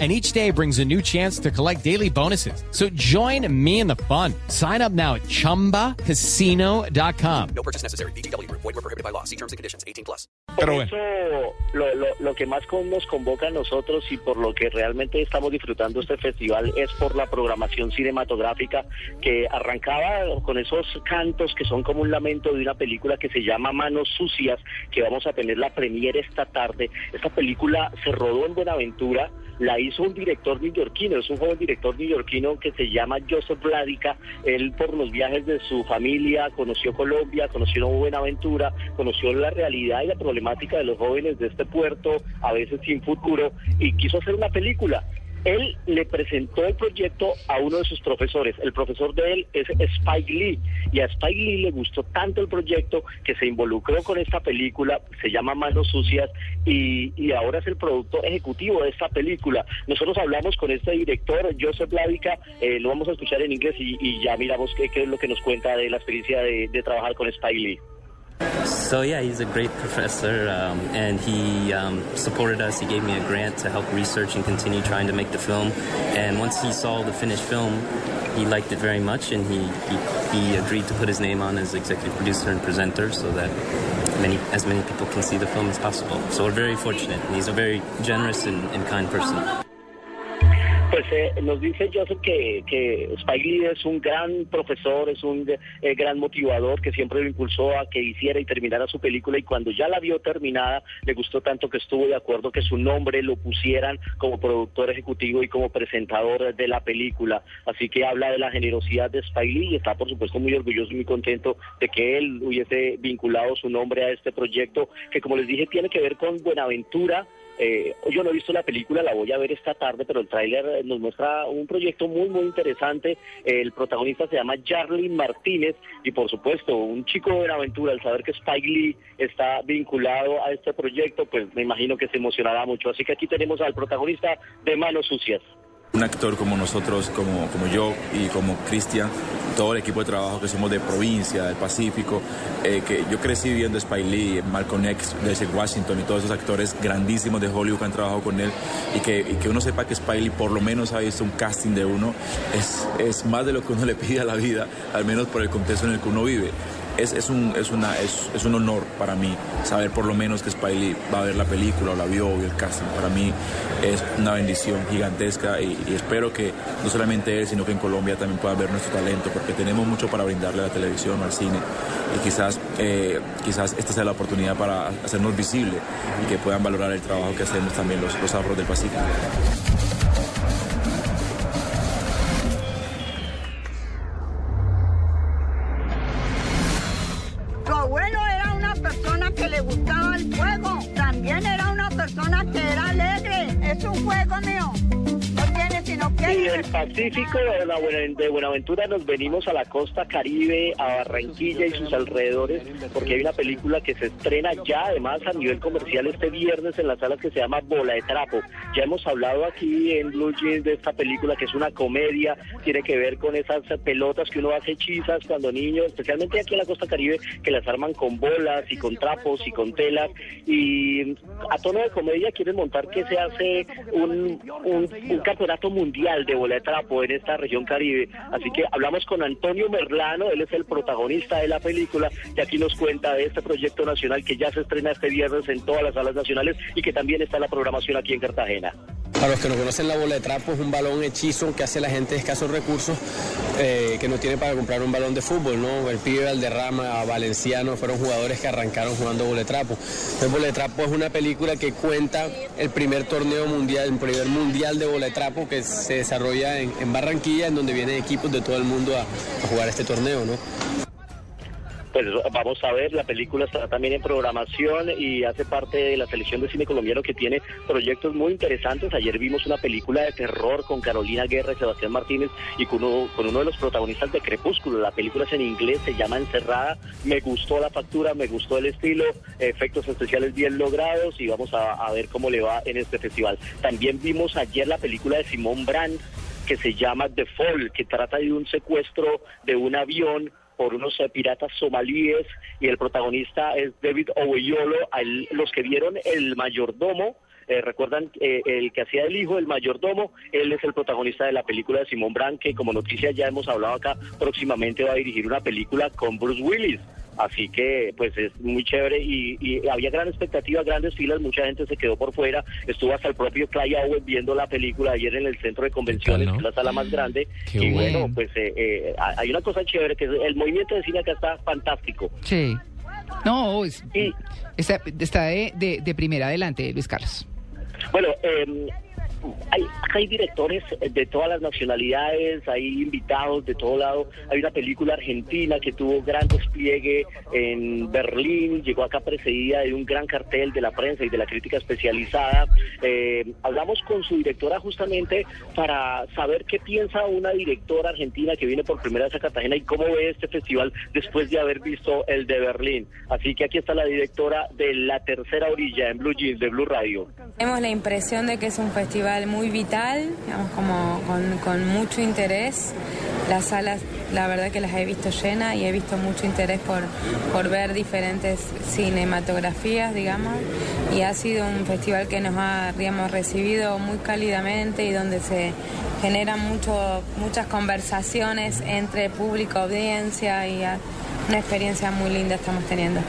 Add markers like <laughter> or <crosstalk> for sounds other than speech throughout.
and each day brings a new chance to collect daily bonuses. So join me in the fun. Sign up now at ChumbaCasino.com. No purchase necessary. BGW. Void were prohibited by law. See terms and conditions. 18 plus. Por Pero eso, lo, lo, lo que más nos convoca a nosotros y por lo que realmente estamos disfrutando este festival es por la programación cinematográfica que arrancaba con esos cantos que son como un lamento de una película que se llama Manos Sucias, que vamos a tener la premiere esta tarde. Esta película se rodó en Buenaventura, la hizo un director neoyorquino, es un joven director neoyorquino que se llama Joseph Vladica. Él por los viajes de su familia conoció Colombia, conoció Buenaventura, conoció la realidad y la problemática de los jóvenes de este puerto, a veces sin futuro, y quiso hacer una película. Él le presentó el proyecto a uno de sus profesores. El profesor de él es Spike Lee. Y a Spike Lee le gustó tanto el proyecto que se involucró con esta película. Se llama Manos Sucias y, y ahora es el productor ejecutivo de esta película. Nosotros hablamos con este director, Joseph Lávica. eh, lo vamos a escuchar en inglés y, y ya miramos qué, qué es lo que nos cuenta de la experiencia de, de trabajar con Spike Lee. So yeah, he's a great professor, um, and he um, supported us. He gave me a grant to help research and continue trying to make the film. And once he saw the finished film, he liked it very much, and he, he, he agreed to put his name on as executive producer and presenter, so that many as many people can see the film as possible. So we're very fortunate. And he's a very generous and, and kind person. Pues eh, nos dice Joseph que, que Spike es un gran profesor, es un eh, gran motivador que siempre lo impulsó a que hiciera y terminara su película y cuando ya la vio terminada le gustó tanto que estuvo de acuerdo que su nombre lo pusieran como productor ejecutivo y como presentador de la película. Así que habla de la generosidad de Spike y está por supuesto muy orgulloso y muy contento de que él hubiese vinculado su nombre a este proyecto que como les dije tiene que ver con Buenaventura. Eh, yo no he visto la película, la voy a ver esta tarde, pero el tráiler eh, nos muestra un proyecto muy, muy interesante. El protagonista se llama Jarlin Martínez y, por supuesto, un chico de Buenaventura, al saber que Spike Lee está vinculado a este proyecto, pues me imagino que se emocionará mucho. Así que aquí tenemos al protagonista de Manos Sucias. Un actor como nosotros, como, como yo y como Cristian, todo el equipo de trabajo que somos de provincia, del Pacífico, eh, que yo crecí viendo Spike Lee, Malcolm X, Denzel Washington y todos esos actores grandísimos de Hollywood que han trabajado con él y que, que uno sepa que Spike por lo menos ha visto un casting de uno, es, es más de lo que uno le pide a la vida, al menos por el contexto en el que uno vive. Es, es, un, es, una, es, es un honor para mí saber por lo menos que Spike Lee va a ver la película o la vio o el casting. Para mí es una bendición gigantesca y, espero que no solamente él, sino que en Colombia también pueda ver nuestro talento, porque tenemos mucho para brindarle a la televisión al cine. Y quizás, eh, quizás esta sea la oportunidad para hacernos visible y que puedan valorar el trabajo que hacemos también los, los afros del Pacífico. Pacífico de, Buenaventura nos venimos a la costa caribe, a Barranquilla y sus alrededores, porque hay una película que se estrena ya además a nivel comercial este viernes en las salas que se llama Bola de Trapo. Ya hemos hablado aquí en Blue Jeans de esta película que es una comedia, tiene que ver con esas pelotas que uno hace hechizas cuando niño, especialmente aquí en la costa caribe, que las arman con bolas y con trapos y con telas. Y a tono de comedia quieren montar que se hace un campeonato mundial de bola de trapo en esta región caribe. Así que hablamos con Antonio Merlano, él es el protagonista de la película y aquí nos cuenta de este proyecto nacional que ya se estrena este viernes en todas las salas nacionales y que también está en la programación aquí en Cartagena. Para los que no conocen la bola de trapo es un balón hechizo que hace la gente de escasos recursos eh, que no tiene para comprar un balón de fútbol, ¿no? El pibe Valderrama, Valenciano fueron jugadores que arrancaron jugando bola de trapo. Entonces bola de trapo es una película que cuenta el primer torneo mundial, el primer mundial de bola de trapo que se desarrolla en, en Barranquilla, en donde vienen equipos de todo el mundo a, a jugar este torneo, ¿no? Pues vamos a ver, la película está también en programación y hace parte de la selección de cine colombiano que tiene proyectos muy interesantes. Ayer vimos una película de terror con Carolina Guerra y Sebastián Martínez y con uno, con uno de los protagonistas de Crepúsculo. La película es en inglés, se llama Encerrada. Me gustó la factura, me gustó el estilo, efectos especiales bien logrados y vamos a, a ver cómo le va en este festival. También vimos ayer la película de Simón Brand que se llama The Fall, que trata de un secuestro de un avión por unos eh, piratas somalíes y el protagonista es David Oweyolo. Los que vieron El Mayordomo, eh, recuerdan eh, el que hacía el hijo del mayordomo, él es el protagonista de la película de Simón Brand, que como noticia ya hemos hablado acá, próximamente va a dirigir una película con Bruce Willis. Así que, pues es muy chévere y, y había gran expectativa, grandes filas, mucha gente se quedó por fuera. Estuvo hasta el propio Clay Owen viendo la película ayer en el centro de convenciones, ¿no? que es la sala más grande. Qué y bueno, bueno. pues eh, eh, hay una cosa chévere, que es el movimiento de cine acá está fantástico. Sí. No, es- Y está, está de, de- de primera adelante, Luis Carlos. Bueno, eh, hay, hay directores de todas las nacionalidades, hay invitados de todo lado. Hay una película argentina que tuvo gran despliegue en Berlín, llegó acá precedida de un gran cartel de la prensa y de la crítica especializada. Eh, hablamos con su directora justamente para saber qué piensa una directora argentina que viene por primera vez a Cartagena y cómo ve este festival después de haber visto el de Berlín. Así que aquí está la directora de La Tercera Orilla en Blue Jeans de Blue Radio. Tenemos la impresión de que es un festival muy vital, digamos, como con, con mucho interés. Las salas, la verdad que las he visto llenas y he visto mucho interés por, por ver diferentes cinematografías, digamos. Y ha sido un festival que nos ha, digamos, recibido muy cálidamente y donde se generan mucho, muchas conversaciones entre público, audiencia y una experiencia muy linda estamos teniendo.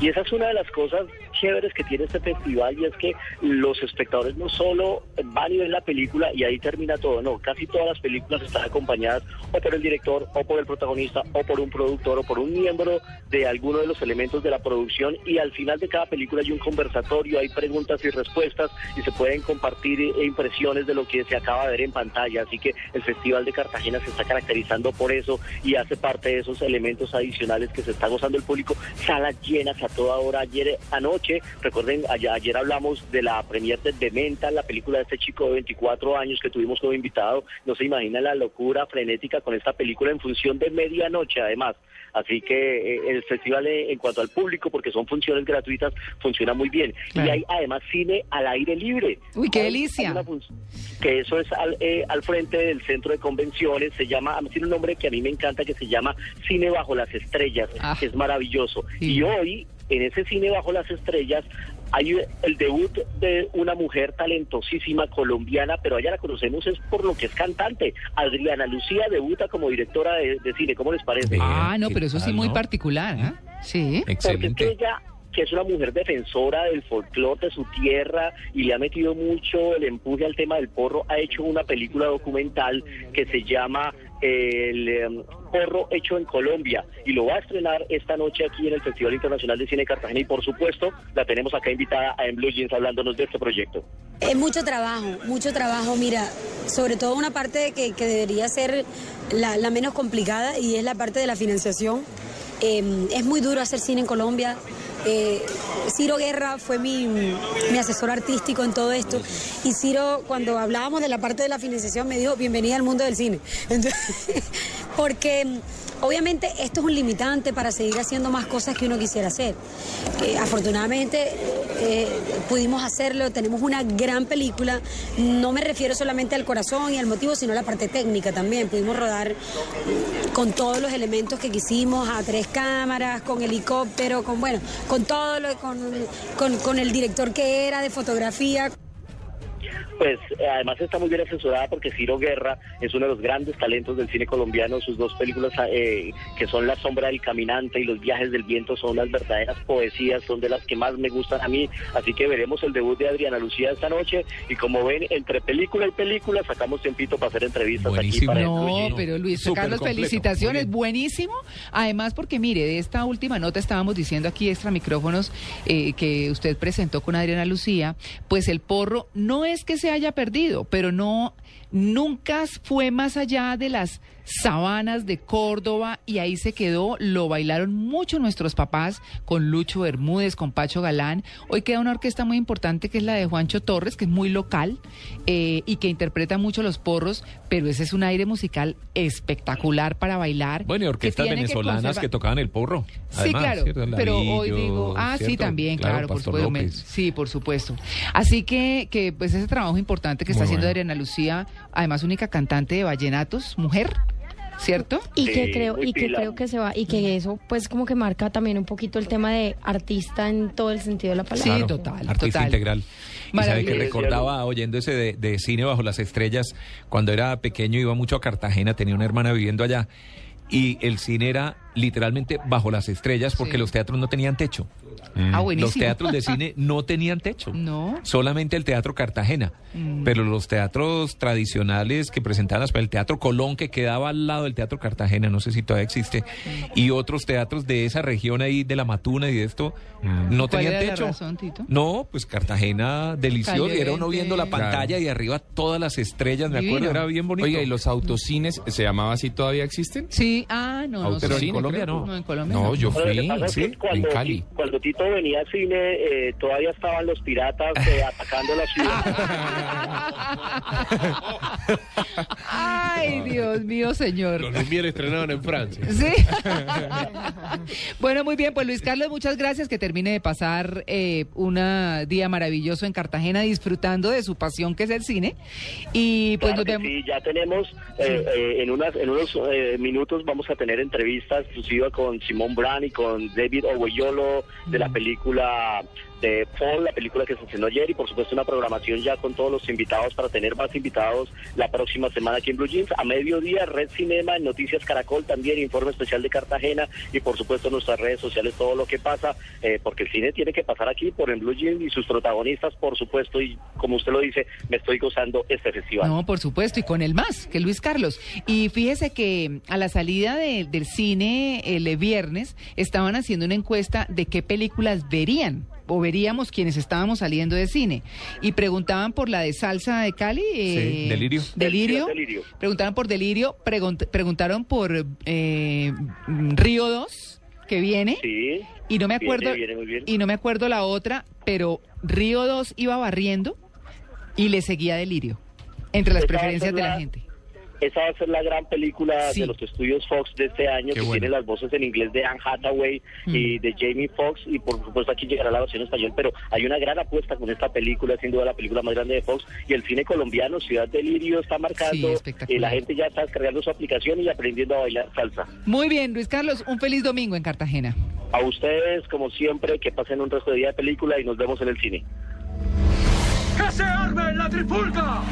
Y esa es una de las cosas chéveres que tiene este festival y es que los espectadores no solo van y ven la película y ahí termina todo, no, casi todas las películas están acompañadas o por el director o por el protagonista o por un productor o por un miembro de alguno de los elementos de la producción y al final de cada película hay un conversatorio, hay preguntas y respuestas y se pueden compartir eh, impresiones de lo que se acaba de ver en pantalla, así que el Festival de Cartagena se está caracterizando por eso y hace parte de esos elementos adicionales que se está gozando el público, salas llenas a toda hora, ayer anoche, recuerden, ayer, ayer hablamos de la premier de Dementa, la película de este chico de 24 años que tuvimos como invitado, no se imagina la locura frenética con esta película en función de medianoche además. Así que eh, el festival eh, en cuanto al público, porque son funciones gratuitas, funciona muy bien. Claro. Y hay además cine al aire libre. Uy, qué delicia. que eso es al, eh, al frente del centro de convenciones, se llama, tiene un nombre que a mí me encanta, que se llama Cine Bajo las Estrellas, Ah. que es maravilloso. Sí. Y hoy, en ese Cine Bajo las Estrellas, hay el debut de una mujer talentosísima colombiana, pero a ella la conocemos es por lo que es cantante. Adriana Lucía debuta como directora de, de cine, ¿cómo les parece? Bien, Ah, no, ¿qué pero eso sí muy no? particular, ¿ah? Sí. Porque es que Excelente. ella, que es una mujer defensora del folclore de su tierra y le ha metido mucho el empuje al tema del porro, ha hecho una película documental que se llama El em, Porro Hecho en Colombia y lo va a estrenar esta noche aquí en el Festival Internacional de Cine Cartagena y por supuesto la tenemos acá invitada a En Blue Jeans hablándonos de este proyecto. Es mucho trabajo, mucho trabajo. Mira, sobre todo una parte que, que debería ser la, la menos complicada y es la parte de la financiación. Eh, es muy duro hacer cine en Colombia. Eh, Ciro Guerra fue mi, mi asesor artístico en todo esto. Y Ciro, cuando hablábamos de la parte de la financiación, me dijo, bienvenida al mundo del cine. <laughs> Entonces, porque mm, obviamente esto es un limitante para seguir haciendo más cosas que uno quisiera hacer. Afortunadamente eh, pudimos hacerlo, tenemos una gran película, no me refiero solamente al corazón y al motivo, sino a la parte técnica también. Pudimos rodar mm, con todos los elementos que quisimos, a tres cámaras, con helicóptero, con bueno, con todo lo, con, con el director que era de fotografía. Pues eh, además está muy bien asesorada porque Ciro Guerra es uno de los grandes talentos del cine colombiano. Sus dos películas eh, que son La sombra del caminante y Los viajes del viento son las verdaderas poesías, son de las que más me gustan a mí. Así que veremos el debut de Adriana Lucía esta noche y como ven, entre película y película sacamos tiempito para hacer entrevistas Buenísimo. aquí para No, pero Luis Carlos, completo, felicitaciones, buenísimo. Además, porque mire, de esta última nota estábamos diciendo aquí extra micrófonos eh, que usted presentó con Adriana Lucía, pues el porro no es que haya perdido, pero no nunca fue más allá de las Sabanas de Córdoba y ahí se quedó. Lo bailaron mucho nuestros papás con Lucho Bermúdez, con Pacho Galán. Hoy queda una orquesta muy importante que es la de Juancho Torres, que es muy local eh, y que interpreta mucho los porros, pero ese es un aire musical espectacular para bailar. Bueno, y orquestas que venezolanas que, tocaban el porro. Sí, claro, ¿cierto? pero hoy digo, ah, sí, también, claro, por supuesto. me-. Sí, por supuesto. Así que, que pues ese trabajo importante que está haciendo. Adriana Lucía, además única cantante de vallenatos, mujer, ¿cierto? Y que creo y que creo que se va y que eso pues como que marca también un poquito el tema de artista en todo el sentido de la palabra. Sí, total, Artista total. integral. Y sabe que recordaba oyendo ese de, de cine bajo las estrellas, cuando era pequeño iba mucho a Cartagena, tenía una hermana viviendo allá. Y el cine era literalmente bajo las estrellas porque Sí. los teatros no tenían techo. Ah, Los teatros de <laughs> cine no tenían techo. No. Solamente el Teatro Cartagena. Mm. Pero los teatros tradicionales que presentaban, hasta el Teatro Colón, que quedaba al lado del Teatro Cartagena, no sé si todavía existe, y otros teatros de esa región ahí, de la Matuna y de esto, no ¿Cuál tenían era la techo. razón, Tito? No, pues Cartagena delicioso. Y era uno Caliente. viendo la pantalla y arriba todas las estrellas, me acuerdo, era bien bonito. Oiga, ¿y los autocines se llamaba así todavía existen? Sí, ah, no, no Pero en sé. Colombia no. No, en Colombia No, no. yo Bueno, fui, es sí, que cuando, en Cali. cuando Tito venía al cine, eh, todavía estaban los piratas eh, <laughs> atacando la ciudad. Ay, Dios mío, señor. Los Lumière estrenaron en Francia. Sí. <laughs> bueno, muy bien, pues Luis Carlos, muchas gracias. Que termine de pasar eh, un día maravilloso en Cartagena disfrutando de su pasión que es el cine. Y pues Claro nos vemos. sí, ya tenemos, eh, eh, en, unas, en unos eh, minutos vamos a tener entrevista exclusiva con Simón Brand y con David Ogueyolo de la película de Paul, la película que se estrenó ayer y por supuesto una programación ya con todos los invitados para tener más invitados la próxima semana aquí en Blue Jeans. A mediodía, Red Cinema, Noticias Caracol también, informe especial de Cartagena y por supuesto nuestras redes sociales, todo lo que pasa, eh, porque el cine tiene que pasar aquí por en Blue Jeans y sus protagonistas, por supuesto, y como usted lo dice, me estoy gozando este festival. No, por supuesto, y con el más, que Luis Carlos. Y fíjese que a la salida de- del cine el viernes estaban haciendo una encuesta de qué películas verían o veríamos quienes estábamos saliendo de cine. Y preguntaban por la de Salsa de Cali. eh, Delirio. Delirio. Delirio. Preguntaron por Delirio, pregunt- preguntaron por eh, Río 2, que viene. Sí. Y no me acuerdo viene y no me acuerdo la otra, pero Río 2 iba barriendo y le seguía Delirio entre las Esa preferencias de la la- gente. Esa va a ser la gran película Sí. de los estudios Fox de este año, Qué que bueno. tiene las voces en inglés de Anne Hathaway y Mm. de Jamie Foxx, y por supuesto aquí llegará la versión español, pero hay una gran apuesta con esta película, sin duda la película más grande de Fox, y el cine colombiano, Ciudad Delirio, está Sí, marcando, espectacular. y la gente ya está descargando su aplicación y aprendiendo a bailar salsa. Muy bien, Luis Carlos, un feliz domingo en Cartagena. A ustedes, como siempre, que pasen un resto de día de película y nos vemos en el cine. ¡Que se arme la trifulca!